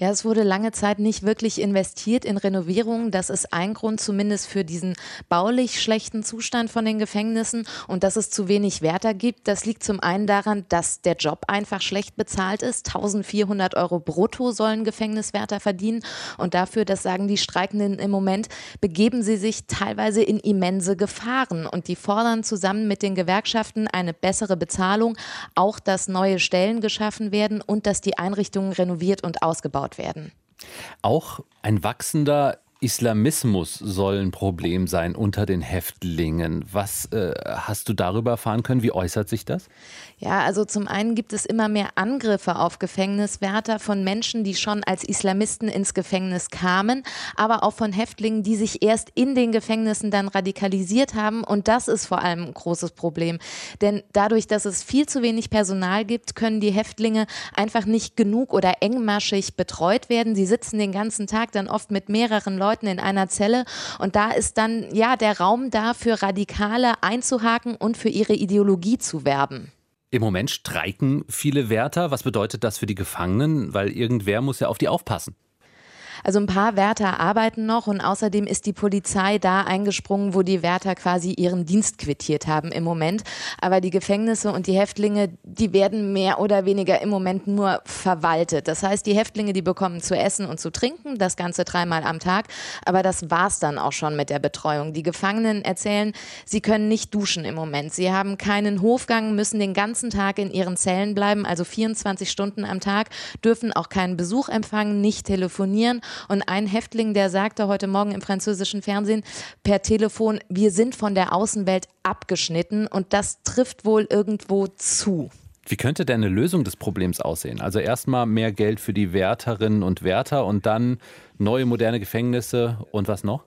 Ja, es wurde lange Zeit nicht wirklich investiert in Renovierungen. Das ist ein Grund zumindest für diesen baulich schlechten Zustand von den Gefängnissen und dass es zu wenig Wärter gibt. Das liegt zum einen daran, dass der Job einfach schlecht bezahlt ist. 1400 Euro brutto sollen Gefängniswärter verdienen und dafür, das sagen die Streikenden im Moment, begeben sie sich teilweise in immense Gefahren und die fordern zusammen mit den Gewerkschaften eine bessere Bezahlung, auch dass neue Stellen geschaffen werden und dass die Einrichtungen renoviert und ausgebaut werden. Auch ein wachsender Islamismus soll ein Problem sein unter den Häftlingen. Was äh, hast du darüber erfahren können? Wie äußert sich das? Ja, also zum einen gibt es immer mehr Angriffe auf Gefängniswärter von Menschen, die schon als Islamisten ins Gefängnis kamen, aber auch von Häftlingen, die sich erst in den Gefängnissen dann radikalisiert haben. Und das ist vor allem ein großes Problem. Denn dadurch, dass es viel zu wenig Personal gibt, können die Häftlinge einfach nicht genug oder engmaschig betreut werden. Sie sitzen den ganzen Tag dann oft mit mehreren Leuten Leuten in einer Zelle. Und da ist dann ja der Raum da für Radikale einzuhaken und für ihre Ideologie zu werben. Im Moment streiken viele Wärter. Was bedeutet das für die Gefangenen? Weil irgendwer muss ja auf die aufpassen. Also ein paar Wärter arbeiten noch und außerdem ist die Polizei da eingesprungen, wo die Wärter quasi ihren Dienst quittiert haben im Moment. Aber die Gefängnisse und die Häftlinge, die werden mehr oder weniger im Moment nur verwaltet. Das heißt, die Häftlinge, die bekommen zu essen und zu trinken, das Ganze dreimal am Tag. Aber das war's dann auch schon mit der Betreuung. Die Gefangenen erzählen, sie können nicht duschen im Moment. Sie haben keinen Hofgang, müssen den ganzen Tag in ihren Zellen bleiben, also 24 Stunden am Tag, dürfen auch keinen Besuch empfangen, nicht telefonieren und ein Häftling, der sagte heute Morgen im französischen Fernsehen per Telefon, wir sind von der Außenwelt abgeschnitten und das trifft wohl irgendwo zu. Wie könnte denn eine Lösung des Problems aussehen? Also erstmal mehr Geld für die Wärterinnen und Wärter und dann neue moderne Gefängnisse und was noch?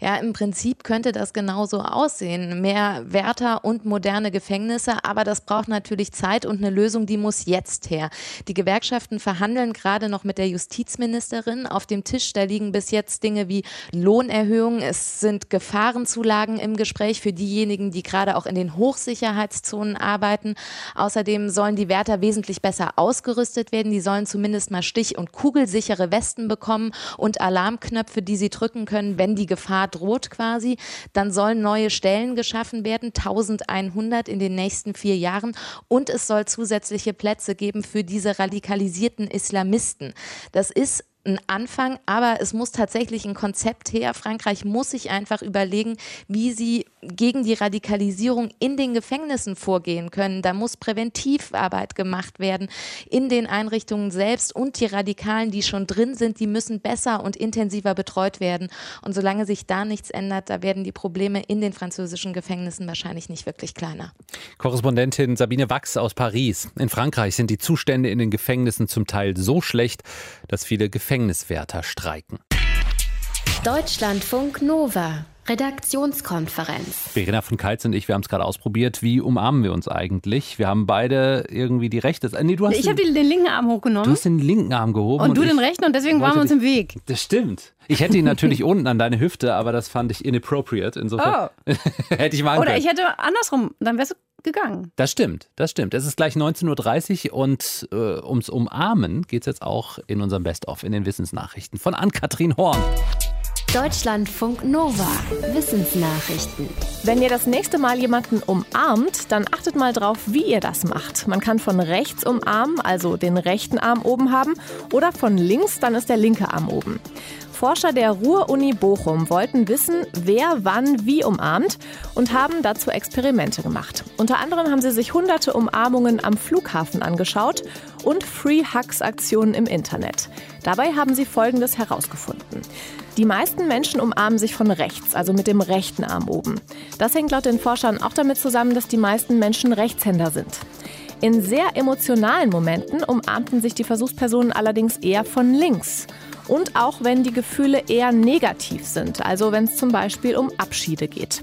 Ja, im Prinzip könnte das genauso aussehen. Mehr Wärter und moderne Gefängnisse, aber das braucht natürlich Zeit und eine Lösung, die muss jetzt her. Die Gewerkschaften verhandeln gerade noch mit der Justizministerin. Auf dem Tisch, da liegen bis jetzt Dinge wie Lohnerhöhungen. Es sind Gefahrenzulagen im Gespräch für diejenigen, die gerade auch in den Hochsicherheitszonen arbeiten. Außerdem sollen die Wärter wesentlich besser ausgerüstet werden. Die sollen zumindest mal stich- und kugelsichere Westen bekommen und Alarmknöpfe, die sie drücken können, wenn die Gefahr droht quasi. Dann sollen neue Stellen geschaffen werden, 1100 in den nächsten vier Jahren. Und es soll zusätzliche Plätze geben für diese radikalisierten Islamisten. Das ist ein Anfang, aber es muss tatsächlich ein Konzept her. Frankreich muss sich einfach überlegen, wie sie gegen die Radikalisierung in den Gefängnissen vorgehen können. Da muss Präventivarbeit gemacht werden in den Einrichtungen selbst und die Radikalen, die schon drin sind, die müssen besser und intensiver betreut werden. Und solange sich da nichts ändert, da werden die Probleme in den französischen Gefängnissen wahrscheinlich nicht wirklich kleiner. Korrespondentin Sabine Wachs aus Paris. In Frankreich sind die Zustände in den Gefängnissen zum Teil so schlecht, dass viele Gefängniswärter streiken. Deutschlandfunk Nova. Redaktionskonferenz. Verena von Keitz und ich, wir haben es gerade ausprobiert. Wie umarmen wir uns eigentlich? Wir haben beide irgendwie die rechte. Nee, du hast ich habe den linken Arm hochgenommen. Du hast den linken Arm gehoben. Und, und du den rechten und deswegen waren wir uns im Weg. Das stimmt. Ich hätte ihn natürlich unten an deine Hüfte, aber das fand ich inappropriate. Insofern oh. hätte ich mal. Oder ich hätte andersrum, dann wärst du gegangen. Das stimmt, das stimmt. Es ist gleich 19.30 Uhr und äh, ums Umarmen geht es jetzt auch in unserem Best-of, in den Wissensnachrichten von Ann-Kathrin Horn. Deutschlandfunk Nova. Wissensnachrichten. Wenn ihr das nächste Mal jemanden umarmt, dann achtet mal drauf, wie ihr das macht. Man kann von rechts umarmen, also den rechten Arm oben haben, oder von links, dann ist der linke Arm oben. Forscher der Ruhr-Uni Bochum wollten wissen, wer wann wie umarmt und haben dazu Experimente gemacht. Unter anderem haben sie sich hunderte Umarmungen am Flughafen angeschaut und Free Hugs Aktionen im Internet. Dabei haben sie Folgendes herausgefunden. Die meisten Menschen umarmen sich von rechts, also mit dem rechten Arm oben. Das hängt laut den Forschern auch damit zusammen, dass die meisten Menschen Rechtshänder sind. In sehr emotionalen Momenten umarmten sich die Versuchspersonen allerdings eher von links und auch wenn die Gefühle eher negativ sind, also wenn es zum Beispiel um Abschiede geht.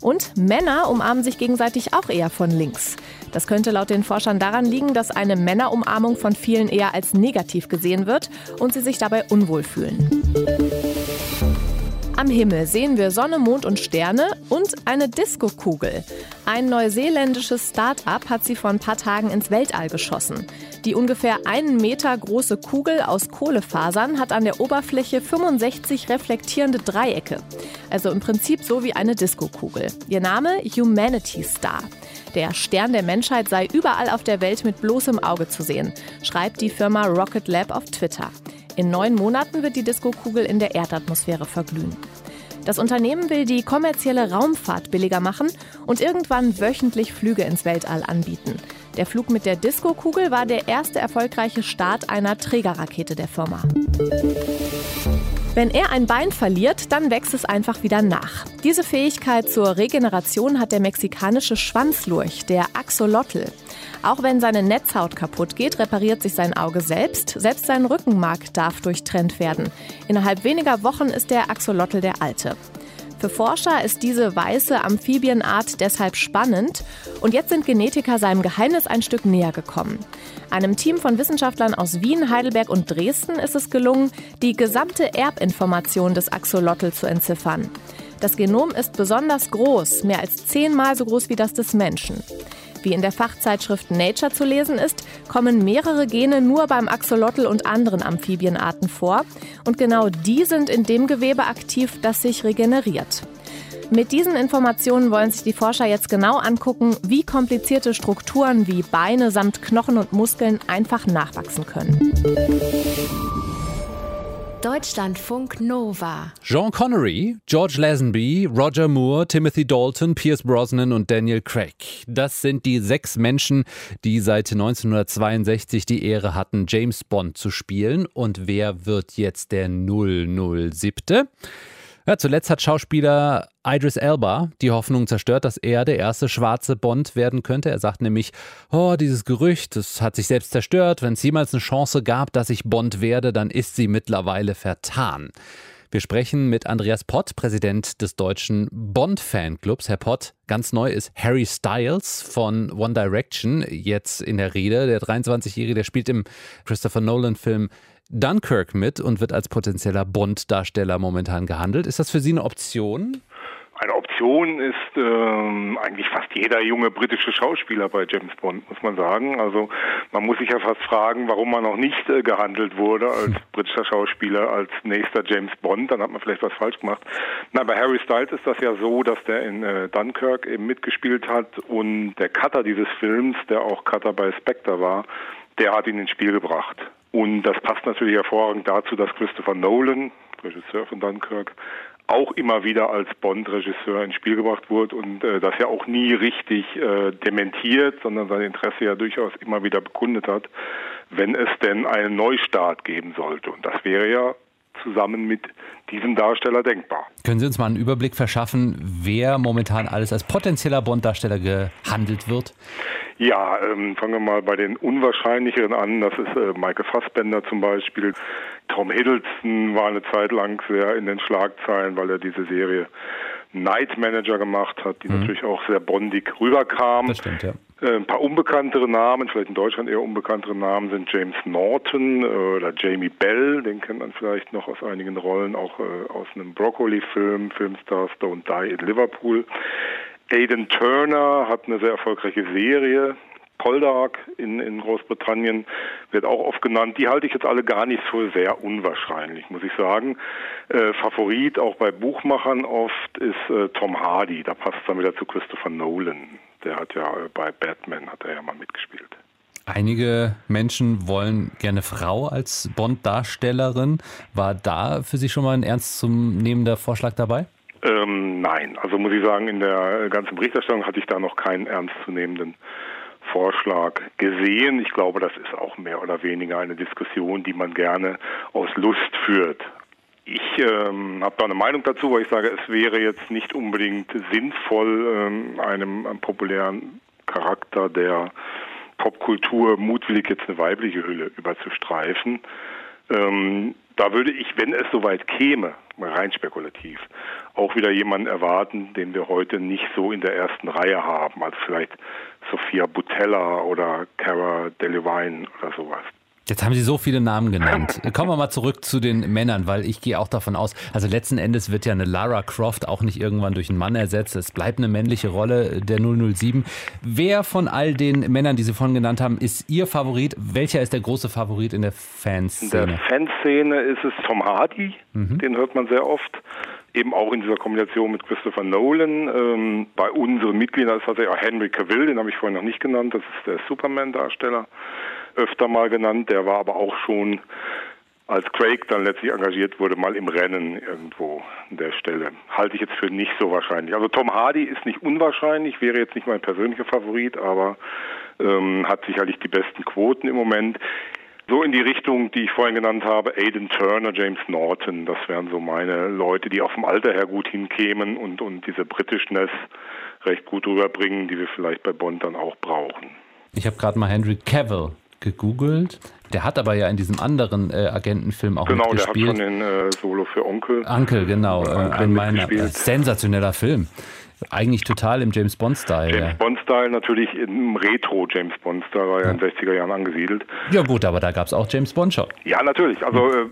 Und Männer umarmen sich gegenseitig auch eher von links. Das könnte laut den Forschern daran liegen, dass eine Männerumarmung von vielen eher als negativ gesehen wird und sie sich dabei unwohl fühlen. Am Himmel sehen wir Sonne, Mond und Sterne und eine Diskokugel. Ein neuseeländisches Start-up hat sie vor ein paar Tagen ins Weltall geschossen. Die ungefähr einen Meter große Kugel aus Kohlefasern hat an der Oberfläche 65 reflektierende Dreiecke. Also im Prinzip so wie eine Diskokugel. Ihr Name Humanity Star. Der Stern der Menschheit sei überall auf der Welt mit bloßem Auge zu sehen, schreibt die Firma Rocket Lab auf Twitter. In neun Monaten wird die Diskokugel in der Erdatmosphäre verglühen. Das Unternehmen will die kommerzielle Raumfahrt billiger machen und irgendwann wöchentlich Flüge ins Weltall anbieten. Der Flug mit der Diskokugel war der erste erfolgreiche Start einer Trägerrakete der Firma. Wenn er ein Bein verliert, dann wächst es einfach wieder nach. Diese Fähigkeit zur Regeneration hat der mexikanische Schwanzlurch, der Axolotl. Auch wenn seine Netzhaut kaputt geht, repariert sich sein Auge selbst. Selbst sein Rückenmark darf durchtrennt werden. Innerhalb weniger Wochen ist der Axolotl der Alte. Für Forscher ist diese weiße Amphibienart deshalb spannend und jetzt sind Genetiker seinem Geheimnis ein Stück näher gekommen. Einem Team von Wissenschaftlern aus Wien, Heidelberg und Dresden ist es gelungen, die gesamte Erbinformation des Axolotl zu entziffern. Das Genom ist besonders groß, mehr als zehnmal so groß wie das des Menschen. Wie in der Fachzeitschrift Nature zu lesen ist, kommen mehrere Gene nur beim Axolotl und anderen Amphibienarten vor. Und genau die sind in dem Gewebe aktiv, das sich regeneriert. Mit diesen Informationen wollen sich die Forscher jetzt genau angucken, wie komplizierte Strukturen wie Beine samt Knochen und Muskeln einfach nachwachsen können. Deutschlandfunk Nova. Jean Connery, George Lazenby, Roger Moore, Timothy Dalton, Pierce Brosnan und Daniel Craig. Das sind die sechs Menschen, die seit 1962 die Ehre hatten, James Bond zu spielen. Und wer wird jetzt der 007? Ja, zuletzt hat Schauspieler Idris Elba die Hoffnung zerstört, dass er der erste schwarze Bond werden könnte. Er sagt nämlich, oh, dieses Gerücht, das hat sich selbst zerstört. Wenn es jemals eine Chance gab, dass ich Bond werde, dann ist sie mittlerweile vertan. Wir sprechen mit Andreas Pott, Präsident des deutschen Bond-Fanclubs. Herr Pott, ganz neu ist Harry Styles von One Direction jetzt in der Rede. Der 23-Jährige, der spielt im Christopher Nolan-Film Dunkirk mit und wird als potenzieller Bond-Darsteller momentan gehandelt. Ist das für Sie eine Option? Eine Option ist ähm, eigentlich fast jeder junge britische Schauspieler bei James Bond, muss man sagen. Also man muss sich ja fast fragen, warum man noch nicht äh, gehandelt wurde als britischer Schauspieler als nächster James Bond. Dann hat man vielleicht was falsch gemacht. Na, bei Harry Styles ist das ja so, dass der in äh, Dunkirk eben mitgespielt hat und der Cutter dieses Films, der auch Cutter bei Spectre war, der hat ihn ins Spiel gebracht. Und das passt natürlich hervorragend dazu, dass Christopher Nolan, Regisseur von Dunkirk, auch immer wieder als Bond-Regisseur ins Spiel gebracht wurde und äh, das ja auch nie richtig äh, dementiert, sondern sein Interesse ja durchaus immer wieder bekundet hat, wenn es denn einen Neustart geben sollte. Und das wäre ja zusammen mit diesem Darsteller denkbar. Können Sie uns mal einen Überblick verschaffen, wer momentan alles als potenzieller Bond-Darsteller gehandelt wird? Ja, ähm, fangen wir mal bei den unwahrscheinlicheren an. Das ist äh, Michael Fassbender zum Beispiel. Tom Hiddleston war eine Zeit lang sehr in den Schlagzeilen, weil er diese Serie Night Manager gemacht hat, die mhm. natürlich auch sehr bondig rüberkam. Das stimmt, ja. Äh, ein paar unbekanntere Namen, vielleicht in Deutschland eher unbekanntere Namen sind James Norton äh, oder Jamie Bell, den kennt man vielleicht noch aus einigen Rollen, auch äh, aus einem Broccoli-Film, Filmstar Stone Die in Liverpool. Aidan Turner hat eine sehr erfolgreiche Serie, Poldark in, in Großbritannien wird auch oft genannt. Die halte ich jetzt alle gar nicht so sehr unwahrscheinlich, muss ich sagen. Äh, Favorit auch bei Buchmachern oft ist äh, Tom Hardy. Da passt es dann wieder zu Christopher Nolan. Der hat ja äh, bei Batman hat er ja mal mitgespielt. Einige Menschen wollen gerne Frau als Bond-Darstellerin. War da für Sie schon mal ein ernstzunehmender Vorschlag dabei? Ähm, nein, also muss ich sagen, in der ganzen Berichterstattung hatte ich da noch keinen ernstzunehmenden Vorschlag gesehen. Ich glaube, das ist auch mehr oder weniger eine Diskussion, die man gerne aus Lust führt. Ich ähm, habe da eine Meinung dazu, weil ich sage, es wäre jetzt nicht unbedingt sinnvoll, ähm, einem, einem populären Charakter der Popkultur mutwillig jetzt eine weibliche Hülle überzustreifen. Ähm, da würde ich, wenn es soweit käme, rein spekulativ, auch wieder jemanden erwarten, den wir heute nicht so in der ersten Reihe haben, als vielleicht Sophia Butella oder Cara Delevingne oder sowas. Jetzt haben Sie so viele Namen genannt. Kommen wir mal zurück zu den Männern, weil ich gehe auch davon aus, also letzten Endes wird ja eine Lara Croft auch nicht irgendwann durch einen Mann ersetzt. Es bleibt eine männliche Rolle der 007. Wer von all den Männern, die Sie vorhin genannt haben, ist Ihr Favorit? Welcher ist der große Favorit in der Fanszene? In der Fanszene ist es Tom Hardy, mhm. den hört man sehr oft eben auch in dieser Kombination mit Christopher Nolan. Ähm, bei unseren Mitgliedern ist tatsächlich auch Henry Cavill, den habe ich vorhin noch nicht genannt, das ist der Superman-Darsteller, öfter mal genannt. Der war aber auch schon, als Craig dann letztlich engagiert wurde, mal im Rennen irgendwo an der Stelle. Halte ich jetzt für nicht so wahrscheinlich. Also Tom Hardy ist nicht unwahrscheinlich, wäre jetzt nicht mein persönlicher Favorit, aber ähm, hat sicherlich die besten Quoten im Moment. So in die Richtung, die ich vorhin genannt habe, Aidan Turner, James Norton, das wären so meine Leute, die auch vom Alter her gut hinkämen und, und diese Britishness recht gut rüberbringen, die wir vielleicht bei Bond dann auch brauchen. Ich habe gerade mal Henry Cavill gegoogelt. Der hat aber ja in diesem anderen äh, Agentenfilm auch genau, mitgespielt. Genau, der hat schon den äh, Solo für Onkel. Onkel, genau. Äh, ein meiner sensationeller Film. Eigentlich total im James Bond-Style. James ja. Bond-Style natürlich im Retro-James Bond-Style, war ja, ja in den 60er Jahren angesiedelt. Ja gut, aber da gab es auch James Bond-Shot. Ja, natürlich. Also äh,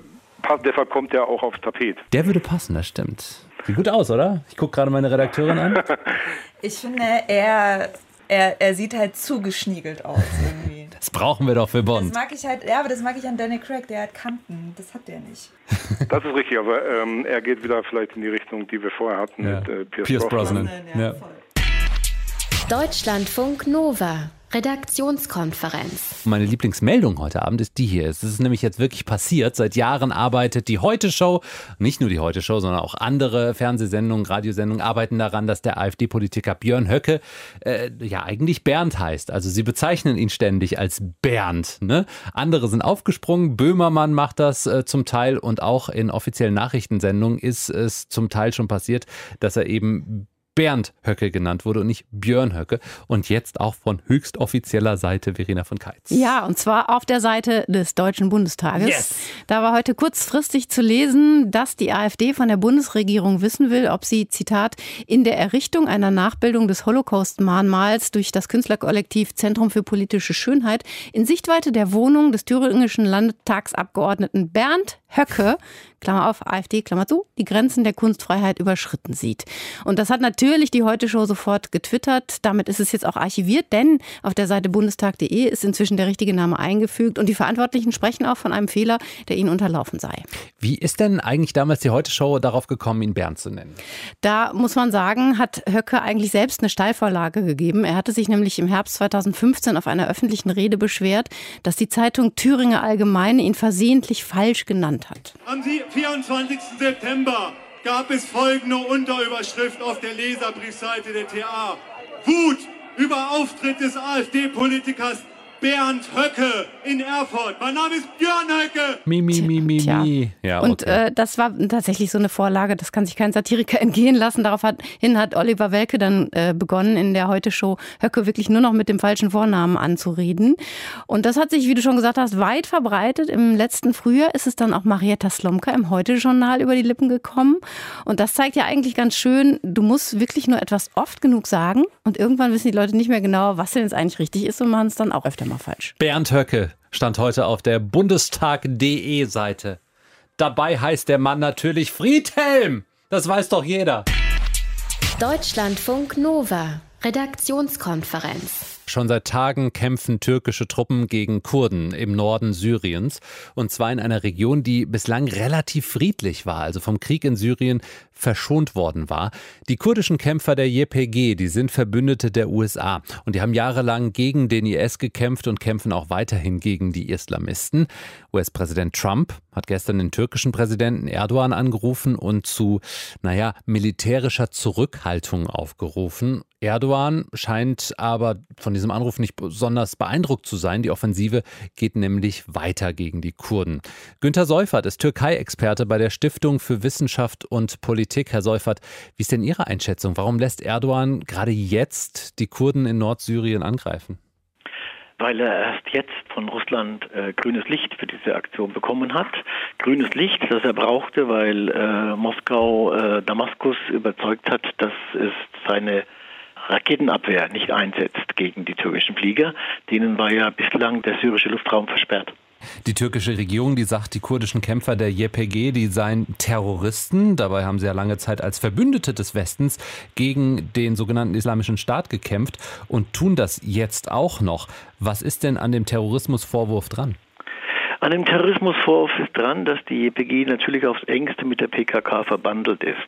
deshalb kommt der auch aufs Tapet. Der würde passen, das stimmt. Sieht gut aus, oder? Ich gucke gerade meine Redakteurin an. ich finde, er er, er sieht halt zu geschniegelt aus irgendwie. Das brauchen wir doch für Bond. Das mag ich halt, ja, aber das mag ich an Danny Craig, der hat Kanten. Das hat der nicht. Das ist richtig, aber ähm, er geht wieder vielleicht in die Richtung, die wir vorher hatten ja. mit äh, Pierce, Pierce Brosnan. Brosnan. Ja, ja. Deutschlandfunk Nova. Redaktionskonferenz. Meine Lieblingsmeldung heute Abend ist die hier. Es ist nämlich jetzt wirklich passiert. Seit Jahren arbeitet die Heute-Show, nicht nur die Heute-Show, sondern auch andere Fernsehsendungen, Radiosendungen arbeiten daran, dass der AfD-Politiker Björn Höcke äh, ja eigentlich Bernd heißt. Also sie bezeichnen ihn ständig als Bernd. Ne? Andere sind aufgesprungen. Böhmermann macht das äh, zum Teil und auch in offiziellen Nachrichtensendungen ist es zum Teil schon passiert, dass er eben Bernd Höcke genannt wurde und nicht Björn Höcke. Und jetzt auch von höchst offizieller Seite Verena von Keitz. Ja, und zwar auf der Seite des Deutschen Bundestages. Yes. Da war heute kurzfristig zu lesen, dass die AfD von der Bundesregierung wissen will, ob sie, Zitat, in der Errichtung einer Nachbildung des Holocaust-Mahnmals durch das Künstlerkollektiv Zentrum für politische Schönheit in Sichtweite der Wohnung des thüringischen Landtagsabgeordneten Bernd Höcke, Klammer auf, AfD, Klammer zu, die Grenzen der Kunstfreiheit überschritten sieht. Und das hat natürlich die Heute-Show sofort getwittert. Damit ist es jetzt auch archiviert, denn auf der Seite bundestag.de ist inzwischen der richtige Name eingefügt und die Verantwortlichen sprechen auch von einem Fehler, der ihnen unterlaufen sei. Wie ist denn eigentlich damals die Heute-Show darauf gekommen, ihn Bernd zu nennen? Da muss man sagen, hat Höcke eigentlich selbst eine Steilvorlage gegeben. Er hatte sich nämlich im Herbst 2015 auf einer öffentlichen Rede beschwert, dass die Zeitung Thüringer Allgemeine ihn versehentlich falsch genannt hat. Am 24. September gab es folgende Unterüberschrift auf der Leserbriefseite der TA. Wut über Auftritt des AfD-Politikers Bernd Höcke in Erfurt. Mein Name ist Björn Höcke. Mi, mi, mi, mi, Tja. mi. Ja, Und okay. äh, das war tatsächlich so eine Vorlage, das kann sich kein Satiriker entgehen lassen. Daraufhin hat Oliver Welke dann äh, begonnen, in der Heute-Show Höcke wirklich nur noch mit dem falschen Vornamen anzureden. Und das hat sich, wie du schon gesagt hast, weit verbreitet. Im letzten Frühjahr ist es dann auch Marietta Slomka im Heute-Journal über die Lippen gekommen. Und das zeigt ja eigentlich ganz schön, du musst wirklich nur etwas oft genug sagen und irgendwann wissen die Leute nicht mehr genau, was denn jetzt eigentlich richtig ist und machen es dann auch öfter mal falsch. Bernd Höcke stand heute auf der Bundestag.de Seite. Dabei heißt der Mann natürlich Friedhelm. Das weiß doch jeder. Deutschlandfunk Nova, Redaktionskonferenz. Schon seit Tagen kämpfen türkische Truppen gegen Kurden im Norden Syriens. Und zwar in einer Region, die bislang relativ friedlich war, also vom Krieg in Syrien verschont worden war. Die kurdischen Kämpfer der JPG, die sind Verbündete der USA. Und die haben jahrelang gegen den IS gekämpft und kämpfen auch weiterhin gegen die Islamisten. US-Präsident Trump hat gestern den türkischen Präsidenten Erdogan angerufen und zu, naja, militärischer Zurückhaltung aufgerufen. Erdogan scheint aber von diesem Anruf nicht besonders beeindruckt zu sein. Die Offensive geht nämlich weiter gegen die Kurden. Günter Seufert ist Türkei-Experte bei der Stiftung für Wissenschaft und Politik. Herr Seufert, wie ist denn Ihre Einschätzung? Warum lässt Erdogan gerade jetzt die Kurden in Nordsyrien angreifen? weil er erst jetzt von Russland äh, grünes Licht für diese Aktion bekommen hat. Grünes Licht, das er brauchte, weil äh, Moskau äh, Damaskus überzeugt hat, dass es seine Raketenabwehr nicht einsetzt gegen die türkischen Flieger. Denen war ja bislang der syrische Luftraum versperrt. Die türkische Regierung, die sagt, die kurdischen Kämpfer der YPG, die seien Terroristen. Dabei haben sie ja lange Zeit als Verbündete des Westens gegen den sogenannten Islamischen Staat gekämpft und tun das jetzt auch noch. Was ist denn an dem Terrorismusvorwurf dran? An dem Terrorismusvorwurf ist dran, dass die YPG natürlich aufs engste mit der PKK verbandelt ist.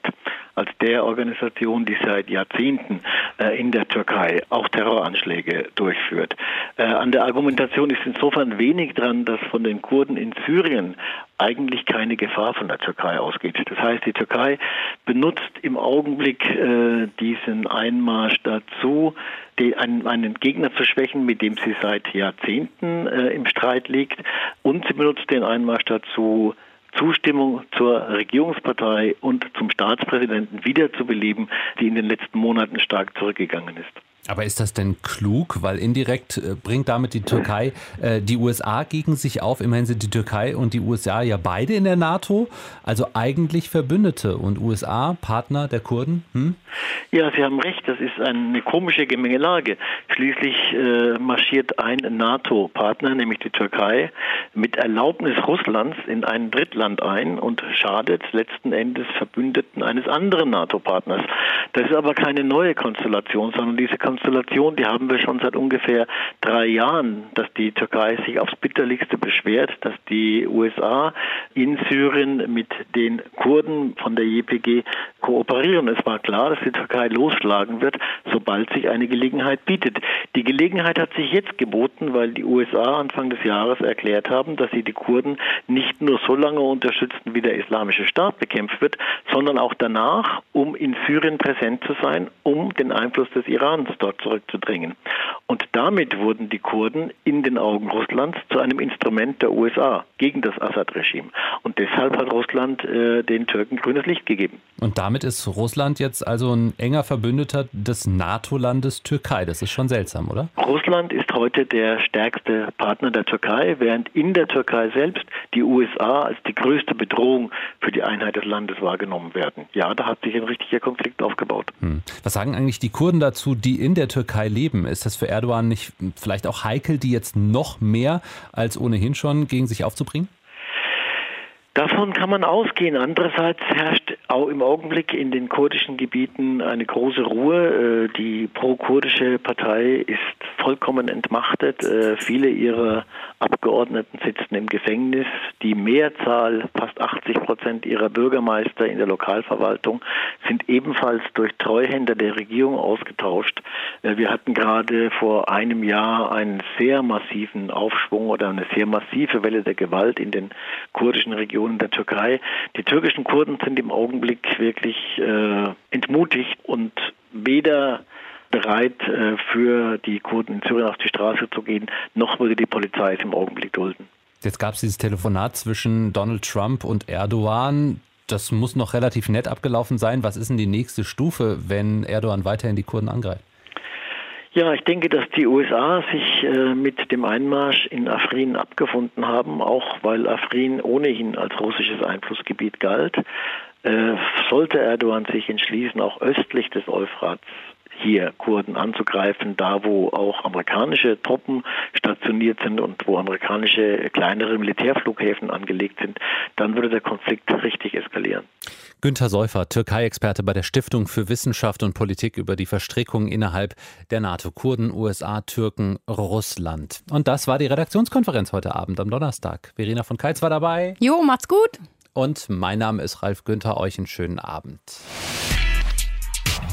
Als der Organisation, die seit Jahrzehnten äh, in der Türkei auch Terroranschläge durchführt. Äh, an der Argumentation ist insofern wenig dran, dass von den Kurden in Syrien eigentlich keine Gefahr von der Türkei ausgeht. Das heißt, die Türkei benutzt im Augenblick äh, diesen Einmarsch dazu, die, einen, einen, Gegner zu schwächen, mit dem sie seit Jahrzehnten äh, im Streit liegt. Und sie benutzt den Einmarsch dazu, Zustimmung zur Regierungspartei und zum Staatspräsidenten wiederzubeleben, die in den letzten Monaten stark zurückgegangen ist. Aber ist das denn klug? Weil indirekt äh, bringt damit die Türkei äh, die USA gegen sich auf. Immerhin sind die Türkei und die USA ja beide in der NATO, also eigentlich Verbündete und USA Partner der Kurden. Hm? Ja, Sie haben recht. Das ist eine komische Gemengelage. Schließlich äh, marschiert ein NATO-Partner, nämlich die Türkei, mit Erlaubnis Russlands in ein Drittland ein und schadet letzten Endes Verbündeten eines anderen NATO-Partners. Das ist aber keine neue Konstellation, sondern diese Konstellation, die haben wir schon seit ungefähr drei Jahren, dass die Türkei sich aufs bitterlichste beschwert, dass die USA in Syrien mit den Kurden von der JPG kooperieren. Es war klar, dass die Türkei losschlagen wird, sobald sich eine Gelegenheit bietet. Die Gelegenheit hat sich jetzt geboten, weil die USA Anfang des Jahres erklärt haben, dass sie die Kurden nicht nur so lange unterstützen, wie der Islamische Staat bekämpft wird, sondern auch danach, um in Syrien präsent zu sein, um den Einfluss des Irans dort zurückzudrängen. Und damit wurden die Kurden in den Augen Russlands zu einem Instrument der USA gegen das Assad-Regime. Und deshalb hat Russland äh, den Türken grünes Licht gegeben. Und damit ist Russland jetzt also ein enger Verbündeter des NATO-Landes Türkei. Das ist schon seltsam, oder? Russland ist heute der stärkste Partner der Türkei, während in der Türkei selbst die USA als die größte Bedrohung für die Einheit des Landes wahrgenommen werden. Ja, da hat sich ein richtiger Konflikt aufgebaut. Hm. Was sagen eigentlich die Kurden dazu, die in der Türkei leben? Ist das für Erdogan nicht vielleicht auch heikel, die jetzt noch mehr als ohnehin schon gegen sich aufzubringen? Davon kann man ausgehen. Andererseits herrscht auch im Augenblick in den kurdischen Gebieten eine große Ruhe. Äh, die pro-kurdische Partei ist vollkommen entmachtet. Äh, viele ihrer Abgeordneten sitzen im Gefängnis. Die Mehrzahl, fast 80 Prozent ihrer Bürgermeister in der Lokalverwaltung, sind ebenfalls durch Treuhänder der Regierung ausgetauscht. Äh, wir hatten gerade vor einem Jahr einen sehr massiven Aufschwung oder eine sehr massive Welle der Gewalt in den kurdischen Regionen der Türkei. Die türkischen Kurden sind im Augenblick wirklich äh, entmutigt und weder bereit, äh, für die Kurden in Syrien auf die Straße zu gehen, noch würde die Polizei es im Augenblick dulden. Jetzt gab es dieses Telefonat zwischen Donald Trump und Erdogan. Das muss noch relativ nett abgelaufen sein. Was ist denn die nächste Stufe, wenn Erdogan weiterhin die Kurden angreift? Ja, ich denke, dass die USA sich äh, mit dem Einmarsch in Afrin abgefunden haben, auch weil Afrin ohnehin als russisches Einflussgebiet galt. Äh, sollte Erdogan sich entschließen, auch östlich des Euphrats hier Kurden anzugreifen, da wo auch amerikanische Truppen stationiert sind und wo amerikanische kleinere Militärflughäfen angelegt sind, dann würde der Konflikt richtig eskalieren. Günter Säufer, Türkei-Experte bei der Stiftung für Wissenschaft und Politik über die Verstrickung innerhalb der NATO, Kurden, USA, Türken, Russland. Und das war die Redaktionskonferenz heute Abend am Donnerstag. Verena von Keitz war dabei. Jo, macht's gut. Und mein Name ist Ralf Günther. Euch einen schönen Abend.